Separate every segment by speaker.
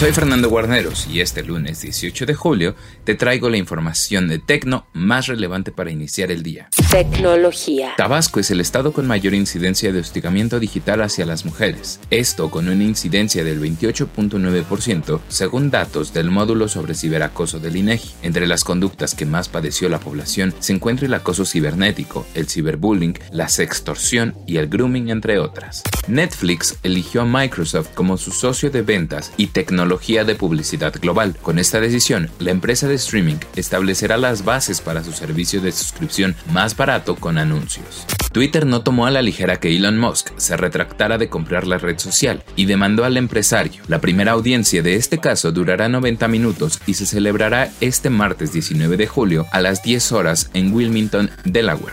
Speaker 1: Soy Fernando Guarneros y este lunes 18 de julio te traigo la información de Tecno más relevante para iniciar el día.
Speaker 2: Tecnología.
Speaker 1: Tabasco es el estado con mayor incidencia de hostigamiento digital hacia las mujeres, esto con una incidencia del 28.9% según datos del módulo sobre ciberacoso del INEGI. Entre las conductas que más padeció la población se encuentra el acoso cibernético, el ciberbullying, la sextorsión y el grooming entre otras. Netflix eligió a Microsoft como su socio de ventas y tecnología de publicidad global. Con esta decisión, la empresa de streaming establecerá las bases para su servicio de suscripción más barato con anuncios. Twitter no tomó a la ligera que Elon Musk se retractara de comprar la red social y demandó al empresario. La primera audiencia de este caso durará 90 minutos y se celebrará este martes 19 de julio a las 10 horas en Wilmington, Delaware.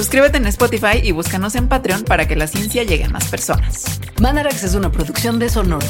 Speaker 3: Suscríbete en Spotify y búscanos en Patreon para que la ciencia llegue a más personas.
Speaker 4: Mandarax es una producción de Sonoro.